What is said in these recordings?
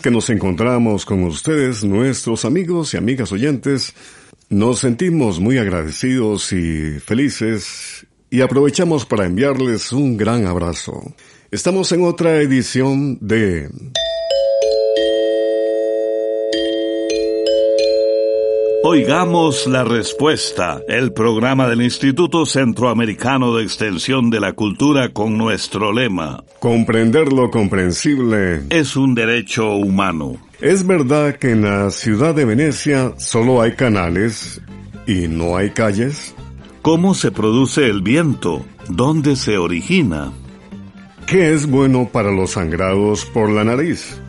Que nos encontramos con ustedes, nuestros amigos y amigas oyentes, nos sentimos muy agradecidos y felices y aprovechamos para enviarles un gran abrazo. Estamos en otra edición de Oigamos la respuesta, el programa del Instituto Centroamericano de Extensión de la Cultura con nuestro lema. Comprender lo comprensible es un derecho humano. Es verdad que en la ciudad de Venecia solo hay canales y no hay calles. ¿Cómo se produce el viento? ¿Dónde se origina? ¿Qué es bueno para los sangrados por la nariz?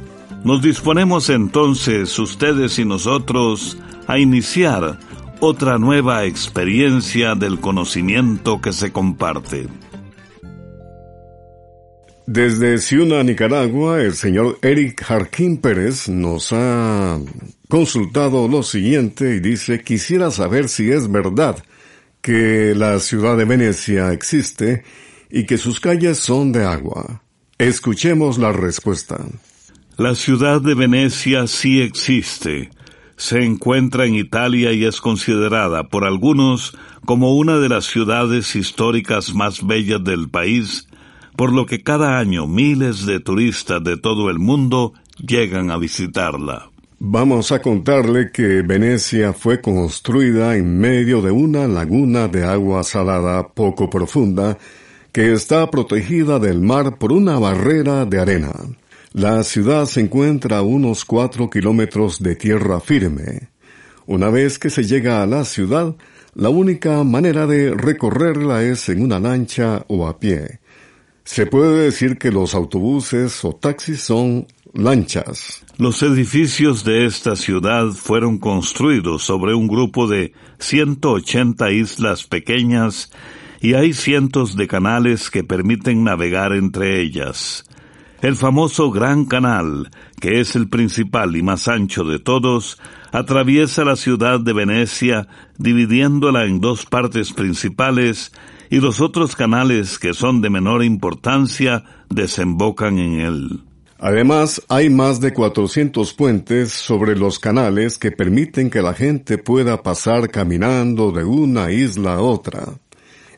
Nos disponemos entonces, ustedes y nosotros, a iniciar otra nueva experiencia del conocimiento que se comparte. Desde Ciuna, Nicaragua, el señor Eric Jarquín Pérez nos ha consultado lo siguiente y dice, quisiera saber si es verdad que la ciudad de Venecia existe y que sus calles son de agua. Escuchemos la respuesta. La ciudad de Venecia sí existe se encuentra en Italia y es considerada por algunos como una de las ciudades históricas más bellas del país, por lo que cada año miles de turistas de todo el mundo llegan a visitarla. Vamos a contarle que Venecia fue construida en medio de una laguna de agua salada poco profunda que está protegida del mar por una barrera de arena. La ciudad se encuentra a unos cuatro kilómetros de tierra firme. Una vez que se llega a la ciudad, la única manera de recorrerla es en una lancha o a pie. Se puede decir que los autobuses o taxis son lanchas. Los edificios de esta ciudad fueron construidos sobre un grupo de 180 islas pequeñas y hay cientos de canales que permiten navegar entre ellas. El famoso Gran Canal, que es el principal y más ancho de todos, atraviesa la ciudad de Venecia, dividiéndola en dos partes principales, y los otros canales que son de menor importancia desembocan en él. Además, hay más de 400 puentes sobre los canales que permiten que la gente pueda pasar caminando de una isla a otra.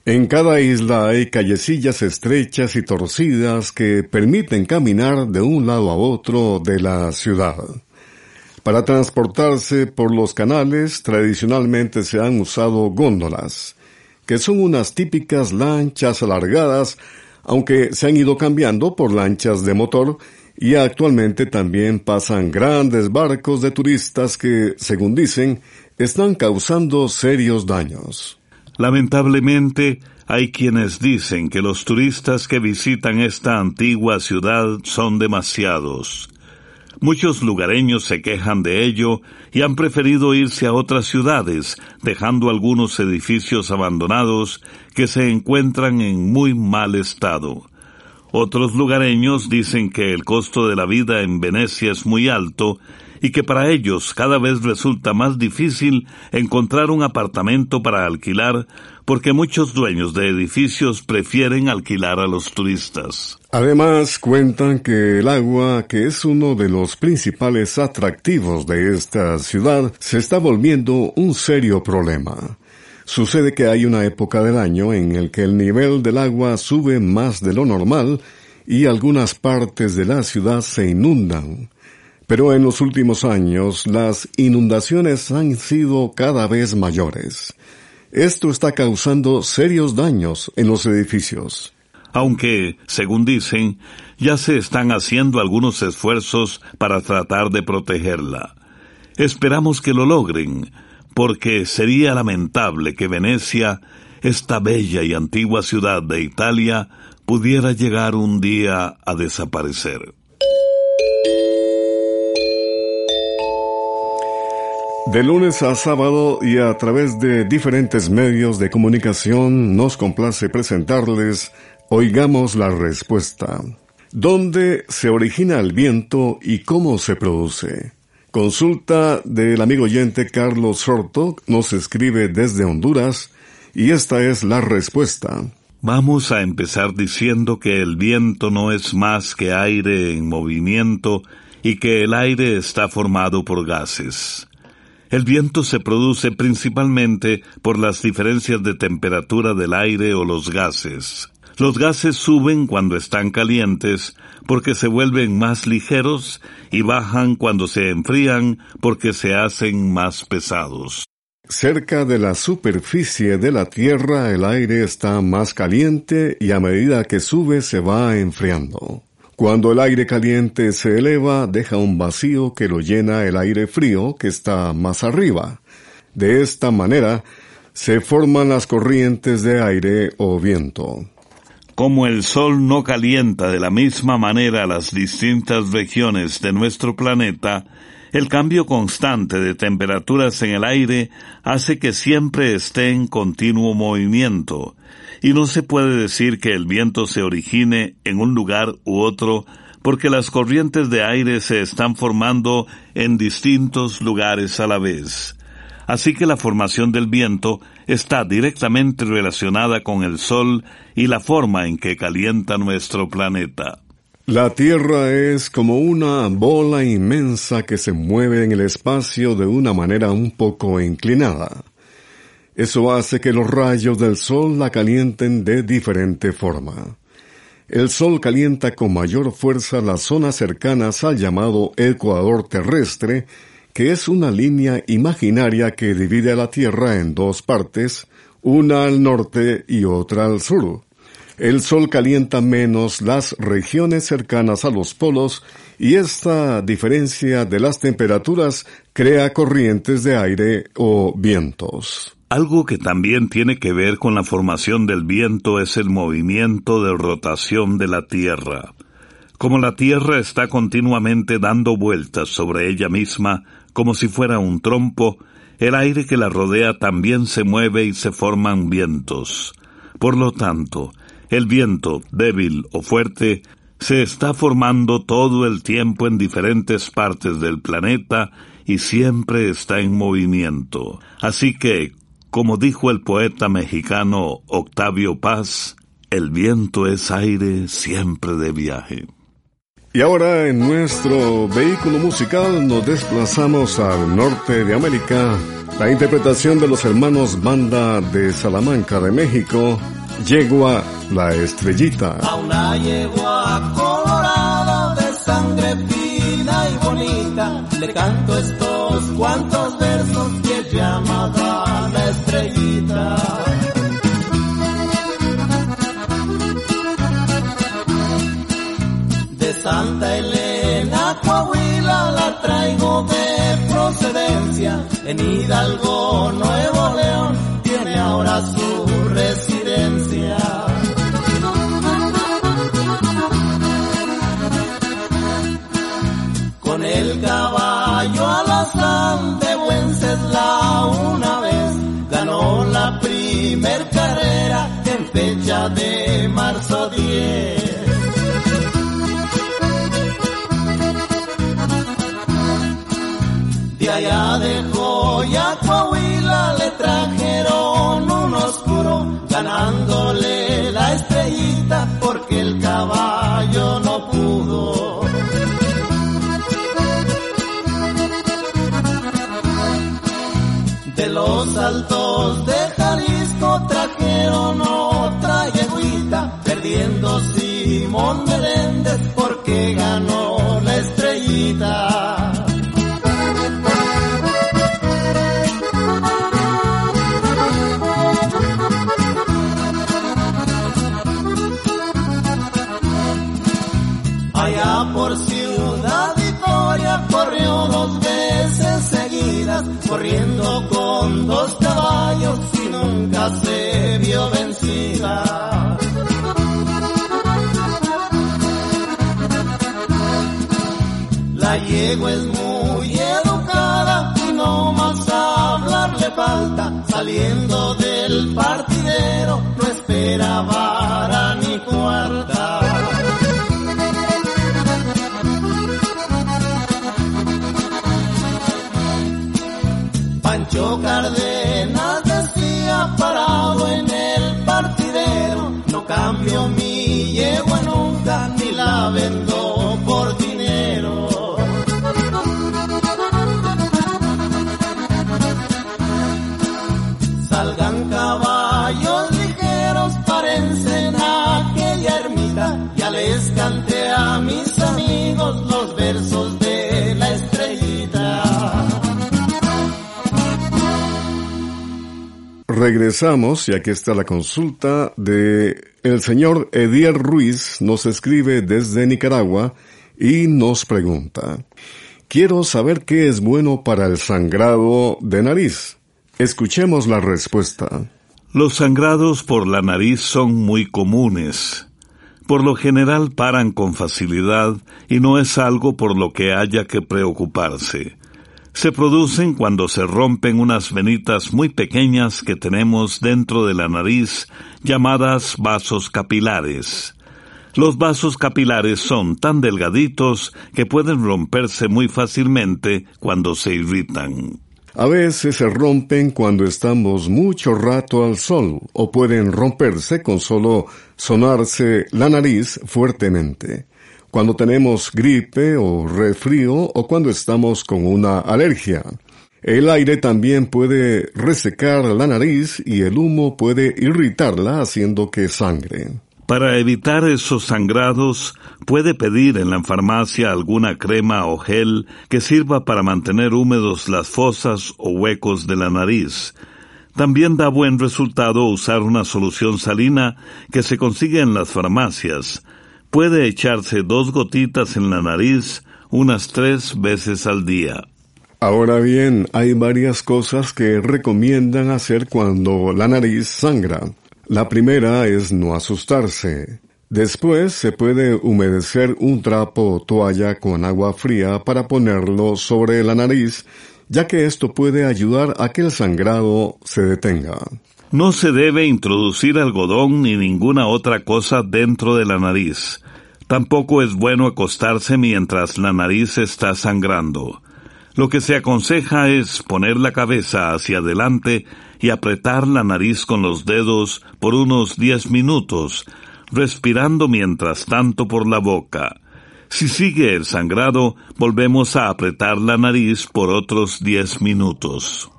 En cada isla hay callecillas estrechas y torcidas que permiten caminar de un lado a otro de la ciudad. Para transportarse por los canales tradicionalmente se han usado góndolas, que son unas típicas lanchas alargadas, aunque se han ido cambiando por lanchas de motor y actualmente también pasan grandes barcos de turistas que, según dicen, están causando serios daños. Lamentablemente, hay quienes dicen que los turistas que visitan esta antigua ciudad son demasiados. Muchos lugareños se quejan de ello y han preferido irse a otras ciudades, dejando algunos edificios abandonados que se encuentran en muy mal estado. Otros lugareños dicen que el costo de la vida en Venecia es muy alto y que para ellos cada vez resulta más difícil encontrar un apartamento para alquilar porque muchos dueños de edificios prefieren alquilar a los turistas. Además, cuentan que el agua, que es uno de los principales atractivos de esta ciudad, se está volviendo un serio problema. Sucede que hay una época del año en el que el nivel del agua sube más de lo normal y algunas partes de la ciudad se inundan. Pero en los últimos años las inundaciones han sido cada vez mayores. Esto está causando serios daños en los edificios. Aunque, según dicen, ya se están haciendo algunos esfuerzos para tratar de protegerla. Esperamos que lo logren, porque sería lamentable que Venecia, esta bella y antigua ciudad de Italia, pudiera llegar un día a desaparecer. De lunes a sábado y a través de diferentes medios de comunicación nos complace presentarles Oigamos la respuesta. ¿Dónde se origina el viento y cómo se produce? Consulta del amigo oyente Carlos Sorto nos escribe desde Honduras y esta es la respuesta. Vamos a empezar diciendo que el viento no es más que aire en movimiento y que el aire está formado por gases. El viento se produce principalmente por las diferencias de temperatura del aire o los gases. Los gases suben cuando están calientes porque se vuelven más ligeros y bajan cuando se enfrían porque se hacen más pesados. Cerca de la superficie de la Tierra el aire está más caliente y a medida que sube se va enfriando. Cuando el aire caliente se eleva, deja un vacío que lo llena el aire frío que está más arriba. De esta manera, se forman las corrientes de aire o viento. Como el Sol no calienta de la misma manera las distintas regiones de nuestro planeta, el cambio constante de temperaturas en el aire hace que siempre esté en continuo movimiento, y no se puede decir que el viento se origine en un lugar u otro porque las corrientes de aire se están formando en distintos lugares a la vez. Así que la formación del viento está directamente relacionada con el Sol y la forma en que calienta nuestro planeta. La Tierra es como una bola inmensa que se mueve en el espacio de una manera un poco inclinada. Eso hace que los rayos del sol la calienten de diferente forma. El sol calienta con mayor fuerza las zonas cercanas al llamado ecuador terrestre, que es una línea imaginaria que divide a la Tierra en dos partes, una al norte y otra al sur. El sol calienta menos las regiones cercanas a los polos y esta diferencia de las temperaturas crea corrientes de aire o vientos. Algo que también tiene que ver con la formación del viento es el movimiento de rotación de la Tierra. Como la Tierra está continuamente dando vueltas sobre ella misma, como si fuera un trompo, el aire que la rodea también se mueve y se forman vientos. Por lo tanto, el viento, débil o fuerte, se está formando todo el tiempo en diferentes partes del planeta y siempre está en movimiento. Así que, como dijo el poeta mexicano Octavio Paz, el viento es aire siempre de viaje. Y ahora en nuestro vehículo musical nos desplazamos al norte de América. La interpretación de los hermanos Banda de Salamanca de México, Yegua la Estrellita. A una yegua colorada de sangre fina y bonita, le canto estos cuantos versos que es llamada De Santa Elena, Coahuila, la traigo de procedencia. En Hidalgo, Nuevo marzo 10. De allá de Joya, Coahuila le trajeron un oscuro, ganándole la estrellita porque el caballo no pudo. De los altos de Jalisco monte. Yegua es muy educada y no más hablar le falta, saliendo del partidero no espera vara ni cuarta. Pancho Cárdenas decía parado en el partidero, no cambio mi yegua nunca ni la vendo Regresamos y aquí está la consulta de el señor Edier Ruiz nos escribe desde Nicaragua y nos pregunta Quiero saber qué es bueno para el sangrado de nariz. Escuchemos la respuesta. Los sangrados por la nariz son muy comunes. Por lo general paran con facilidad y no es algo por lo que haya que preocuparse. Se producen cuando se rompen unas venitas muy pequeñas que tenemos dentro de la nariz llamadas vasos capilares. Los vasos capilares son tan delgaditos que pueden romperse muy fácilmente cuando se irritan. A veces se rompen cuando estamos mucho rato al sol o pueden romperse con solo sonarse la nariz fuertemente. Cuando tenemos gripe o resfrío o cuando estamos con una alergia. El aire también puede resecar la nariz y el humo puede irritarla haciendo que sangre. Para evitar esos sangrados, puede pedir en la farmacia alguna crema o gel que sirva para mantener húmedos las fosas o huecos de la nariz. También da buen resultado usar una solución salina que se consigue en las farmacias. Puede echarse dos gotitas en la nariz unas tres veces al día. Ahora bien, hay varias cosas que recomiendan hacer cuando la nariz sangra. La primera es no asustarse. Después se puede humedecer un trapo o toalla con agua fría para ponerlo sobre la nariz, ya que esto puede ayudar a que el sangrado se detenga. No se debe introducir algodón ni ninguna otra cosa dentro de la nariz. Tampoco es bueno acostarse mientras la nariz está sangrando. Lo que se aconseja es poner la cabeza hacia adelante y apretar la nariz con los dedos por unos diez minutos, respirando mientras tanto por la boca. Si sigue el sangrado, volvemos a apretar la nariz por otros diez minutos.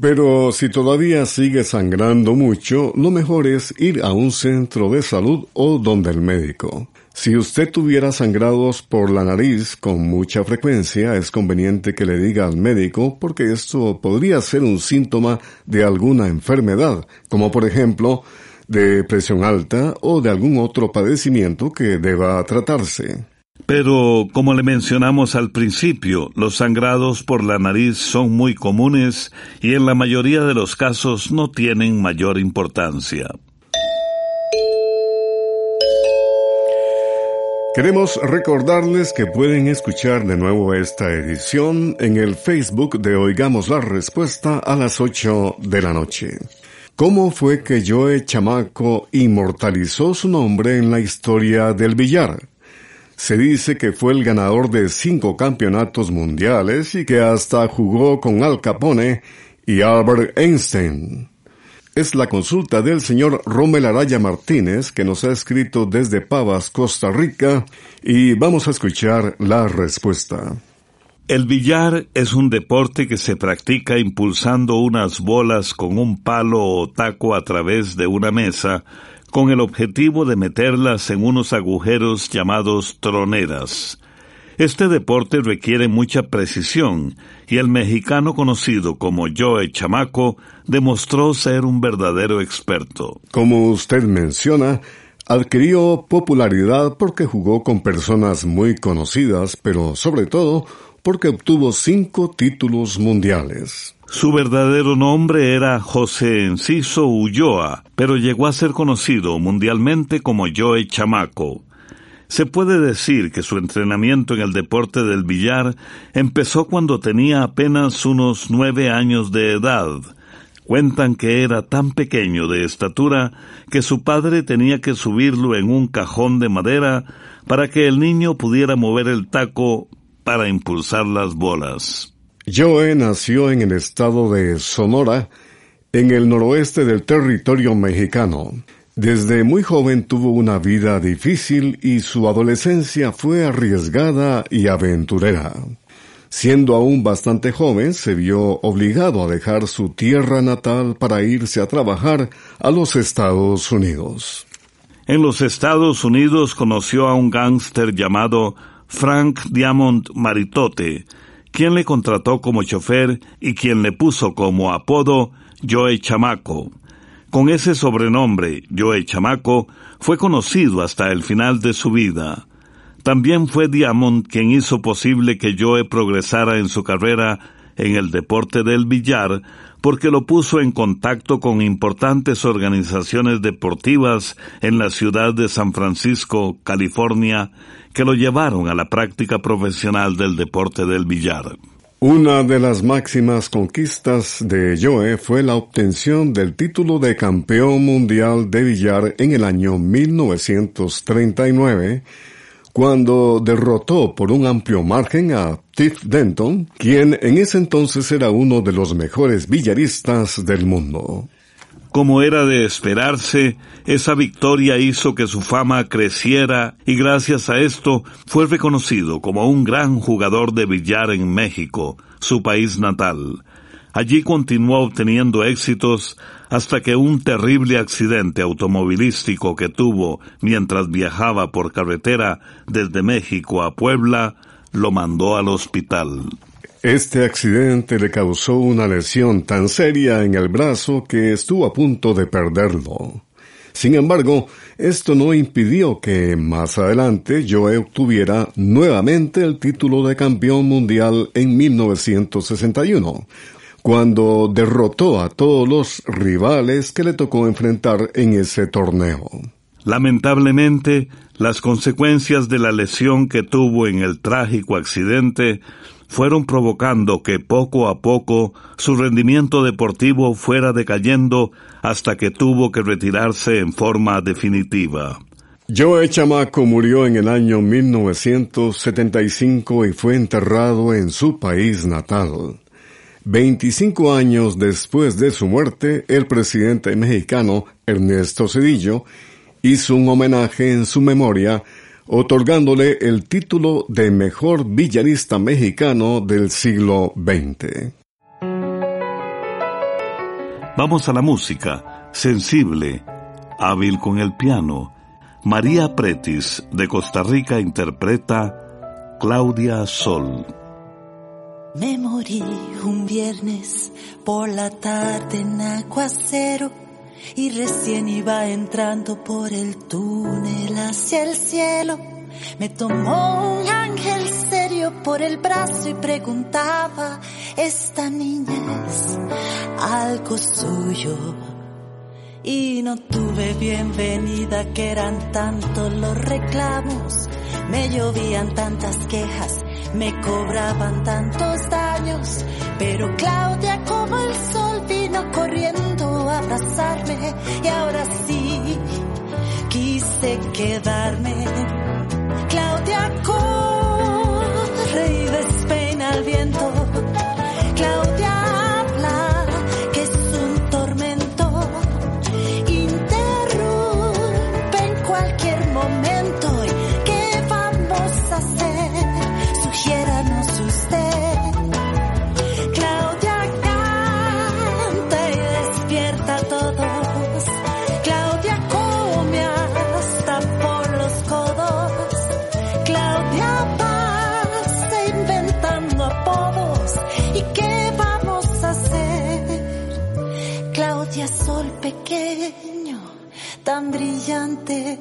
Pero si todavía sigue sangrando mucho, lo mejor es ir a un centro de salud o donde el médico. Si usted tuviera sangrados por la nariz con mucha frecuencia, es conveniente que le diga al médico porque esto podría ser un síntoma de alguna enfermedad, como por ejemplo de presión alta o de algún otro padecimiento que deba tratarse. Pero, como le mencionamos al principio, los sangrados por la nariz son muy comunes y en la mayoría de los casos no tienen mayor importancia. Queremos recordarles que pueden escuchar de nuevo esta edición en el Facebook de Oigamos la Respuesta a las 8 de la noche. ¿Cómo fue que Joe Chamaco inmortalizó su nombre en la historia del billar? Se dice que fue el ganador de cinco campeonatos mundiales y que hasta jugó con Al Capone y Albert Einstein. Es la consulta del señor Rommel Araya Martínez que nos ha escrito desde Pavas, Costa Rica, y vamos a escuchar la respuesta. El billar es un deporte que se practica impulsando unas bolas con un palo o taco a través de una mesa con el objetivo de meterlas en unos agujeros llamados troneras. Este deporte requiere mucha precisión y el mexicano conocido como Joe Chamaco demostró ser un verdadero experto. Como usted menciona, adquirió popularidad porque jugó con personas muy conocidas, pero sobre todo porque obtuvo cinco títulos mundiales. Su verdadero nombre era José Enciso Ulloa, pero llegó a ser conocido mundialmente como Joe Chamaco. Se puede decir que su entrenamiento en el deporte del billar empezó cuando tenía apenas unos nueve años de edad. Cuentan que era tan pequeño de estatura que su padre tenía que subirlo en un cajón de madera para que el niño pudiera mover el taco para impulsar las bolas. Joe nació en el estado de Sonora, en el noroeste del territorio mexicano. Desde muy joven tuvo una vida difícil y su adolescencia fue arriesgada y aventurera. Siendo aún bastante joven, se vio obligado a dejar su tierra natal para irse a trabajar a los Estados Unidos. En los Estados Unidos conoció a un gángster llamado Frank Diamond Maritote, quien le contrató como chofer y quien le puso como apodo Joe Chamaco. Con ese sobrenombre, Joe Chamaco, fue conocido hasta el final de su vida. También fue Diamond quien hizo posible que Joe progresara en su carrera en el deporte del billar, porque lo puso en contacto con importantes organizaciones deportivas en la ciudad de San Francisco, California, que lo llevaron a la práctica profesional del deporte del billar. Una de las máximas conquistas de Joe fue la obtención del título de campeón mundial de billar en el año 1939, cuando derrotó por un amplio margen a Tiff Denton, quien en ese entonces era uno de los mejores billaristas del mundo. Como era de esperarse, esa victoria hizo que su fama creciera y gracias a esto fue reconocido como un gran jugador de billar en México, su país natal. Allí continuó obteniendo éxitos hasta que un terrible accidente automovilístico que tuvo mientras viajaba por carretera desde México a Puebla lo mandó al hospital. Este accidente le causó una lesión tan seria en el brazo que estuvo a punto de perderlo. Sin embargo, esto no impidió que más adelante Joe obtuviera nuevamente el título de campeón mundial en 1961, cuando derrotó a todos los rivales que le tocó enfrentar en ese torneo. Lamentablemente, las consecuencias de la lesión que tuvo en el trágico accidente fueron provocando que poco a poco su rendimiento deportivo fuera decayendo hasta que tuvo que retirarse en forma definitiva. Joe Chamaco murió en el año 1975 y fue enterrado en su país natal. 25 años después de su muerte, el presidente mexicano Ernesto Cedillo hizo un homenaje en su memoria, otorgándole el título de mejor villarista mexicano del siglo XX. Vamos a la música, sensible, hábil con el piano. María Pretis, de Costa Rica, interpreta Claudia Sol. Me morí un viernes por la tarde en aguacero y recién iba entrando por el túnel hacia el cielo. Me tomó un ángel serio por el brazo y preguntaba, esta niña es algo suyo. Y no tuve bienvenida que eran tantos los reclamos, me llovían tantas quejas me cobraban tantos daños, pero Claudia como el sol vino corriendo a abrazarme y ahora sí quise quedarme. Claudia corre y despeina el viento. Tan brillante,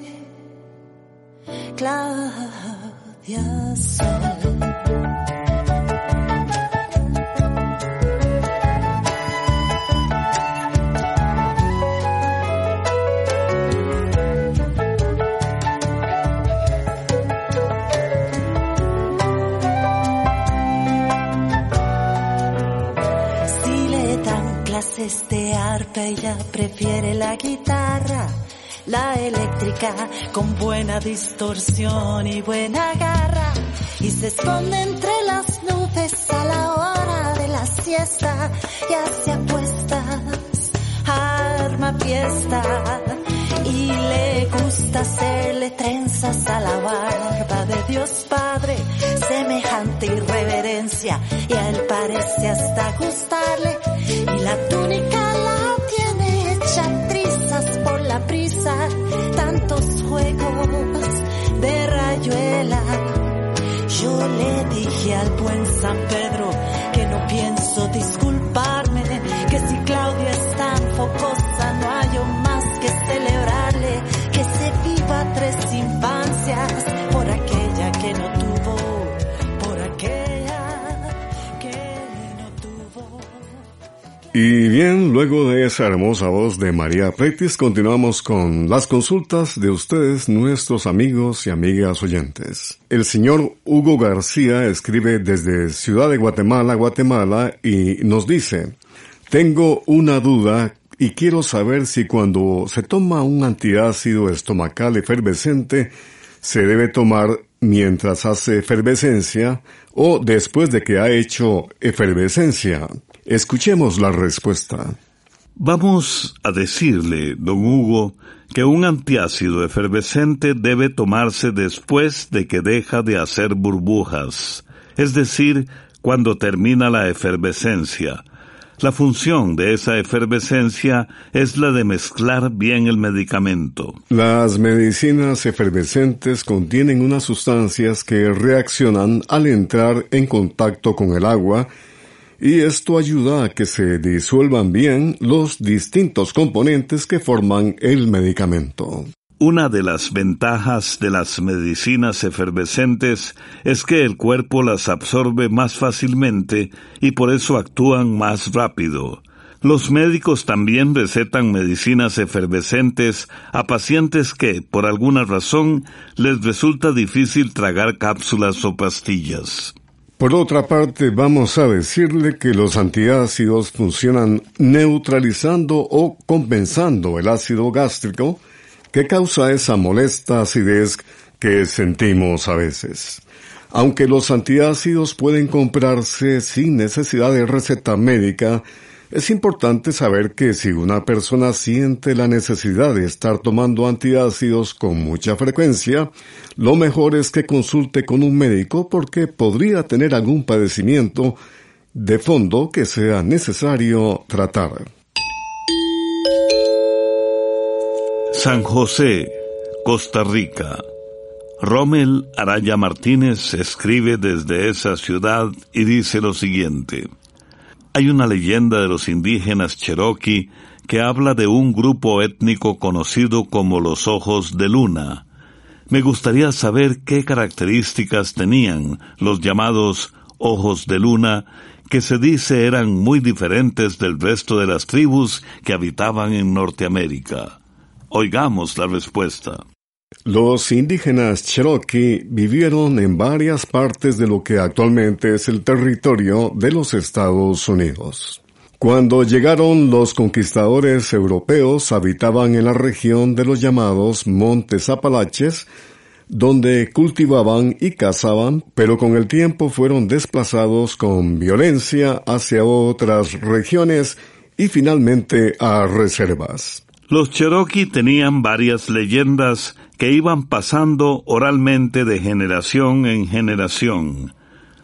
Claudia Sol. De arpa, ella prefiere la guitarra la eléctrica con buena distorsión y buena garra y se esconde entre las nubes a la hora de la siesta y hace apuestas, arma fiesta y le gusta hacerle trenzas a la barba de Dios Padre, semejante irreverencia y a él parece hasta gustarle y la túnica bien, luego de esa hermosa voz de María Pretis, continuamos con las consultas de ustedes, nuestros amigos y amigas oyentes. El señor Hugo García escribe desde Ciudad de Guatemala, Guatemala, y nos dice, tengo una duda y quiero saber si cuando se toma un antiácido estomacal efervescente, se debe tomar mientras hace efervescencia o después de que ha hecho efervescencia. Escuchemos la respuesta. Vamos a decirle, don Hugo, que un antiácido efervescente debe tomarse después de que deja de hacer burbujas, es decir, cuando termina la efervescencia. La función de esa efervescencia es la de mezclar bien el medicamento. Las medicinas efervescentes contienen unas sustancias que reaccionan al entrar en contacto con el agua y esto ayuda a que se disuelvan bien los distintos componentes que forman el medicamento. Una de las ventajas de las medicinas efervescentes es que el cuerpo las absorbe más fácilmente y por eso actúan más rápido. Los médicos también recetan medicinas efervescentes a pacientes que, por alguna razón, les resulta difícil tragar cápsulas o pastillas. Por otra parte, vamos a decirle que los antiácidos funcionan neutralizando o compensando el ácido gástrico que causa esa molesta acidez que sentimos a veces. Aunque los antiácidos pueden comprarse sin necesidad de receta médica, es importante saber que si una persona siente la necesidad de estar tomando antiácidos con mucha frecuencia, lo mejor es que consulte con un médico porque podría tener algún padecimiento de fondo que sea necesario tratar. San José, Costa Rica. Rommel Araya Martínez escribe desde esa ciudad y dice lo siguiente. Hay una leyenda de los indígenas Cherokee que habla de un grupo étnico conocido como los Ojos de Luna. Me gustaría saber qué características tenían los llamados Ojos de Luna, que se dice eran muy diferentes del resto de las tribus que habitaban en Norteamérica. Oigamos la respuesta. Los indígenas Cherokee vivieron en varias partes de lo que actualmente es el territorio de los Estados Unidos. Cuando llegaron los conquistadores europeos habitaban en la región de los llamados Montes Apalaches, donde cultivaban y cazaban, pero con el tiempo fueron desplazados con violencia hacia otras regiones y finalmente a reservas. Los Cherokee tenían varias leyendas que iban pasando oralmente de generación en generación.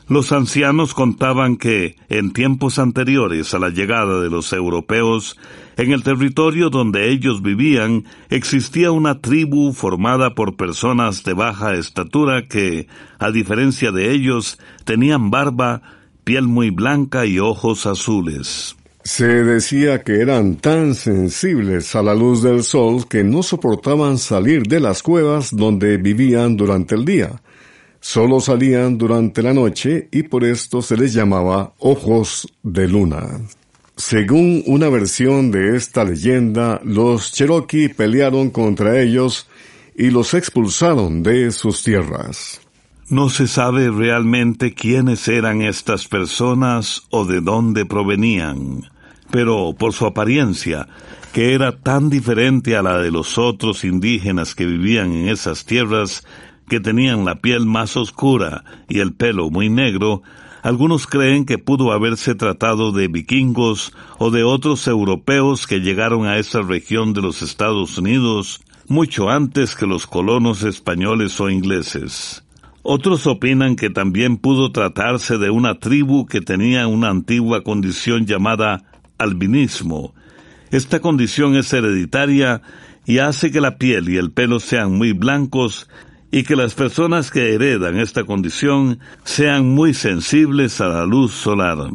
Los ancianos contaban que, en tiempos anteriores a la llegada de los europeos, en el territorio donde ellos vivían existía una tribu formada por personas de baja estatura que, a diferencia de ellos, tenían barba, piel muy blanca y ojos azules. Se decía que eran tan sensibles a la luz del sol que no soportaban salir de las cuevas donde vivían durante el día. Solo salían durante la noche y por esto se les llamaba ojos de luna. Según una versión de esta leyenda, los Cherokee pelearon contra ellos y los expulsaron de sus tierras. No se sabe realmente quiénes eran estas personas o de dónde provenían, pero por su apariencia, que era tan diferente a la de los otros indígenas que vivían en esas tierras, que tenían la piel más oscura y el pelo muy negro, algunos creen que pudo haberse tratado de vikingos o de otros europeos que llegaron a esa región de los Estados Unidos mucho antes que los colonos españoles o ingleses. Otros opinan que también pudo tratarse de una tribu que tenía una antigua condición llamada albinismo. Esta condición es hereditaria y hace que la piel y el pelo sean muy blancos y que las personas que heredan esta condición sean muy sensibles a la luz solar.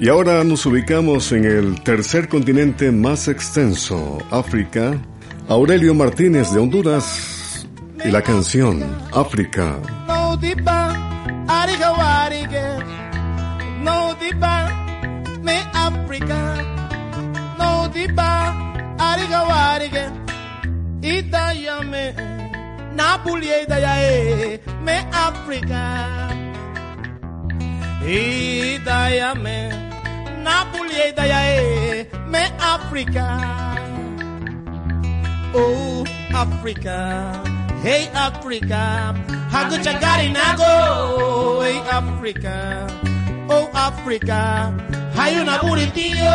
Y ahora nos ubicamos en el tercer continente más extenso, África. Aurelio Martínez de Honduras y la canción África. me Africa, no diba, ariga warige, ita ya me, Napoli bulie me Africa, ita ya me, na bulie me Africa, oh Africa, hey Africa, hagucha gari nago, hey Africa, oh Africa. Hay una buritío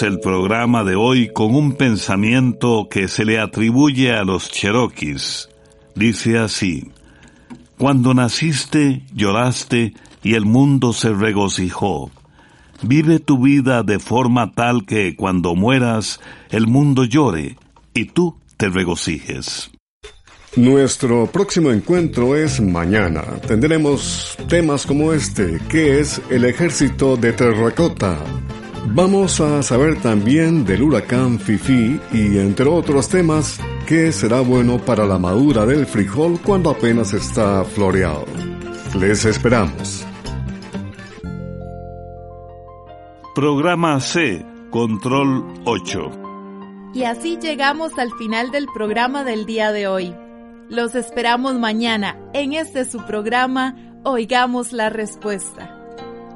El programa de hoy con un pensamiento que se le atribuye a los cherokees. Dice así, Cuando naciste, lloraste y el mundo se regocijó. Vive tu vida de forma tal que cuando mueras, el mundo llore y tú te regocijes. Nuestro próximo encuentro es mañana. Tendremos temas como este, que es el ejército de terracota. Vamos a saber también del huracán Fifi y entre otros temas que será bueno para la madura del frijol cuando apenas está floreado. Les esperamos. Programa C, Control 8. Y así llegamos al final del programa del día de hoy. Los esperamos mañana en este su programa Oigamos la Respuesta.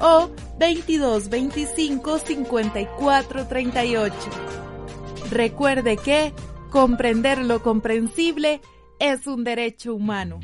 o 2225-5438. Recuerde que comprender lo comprensible es un derecho humano.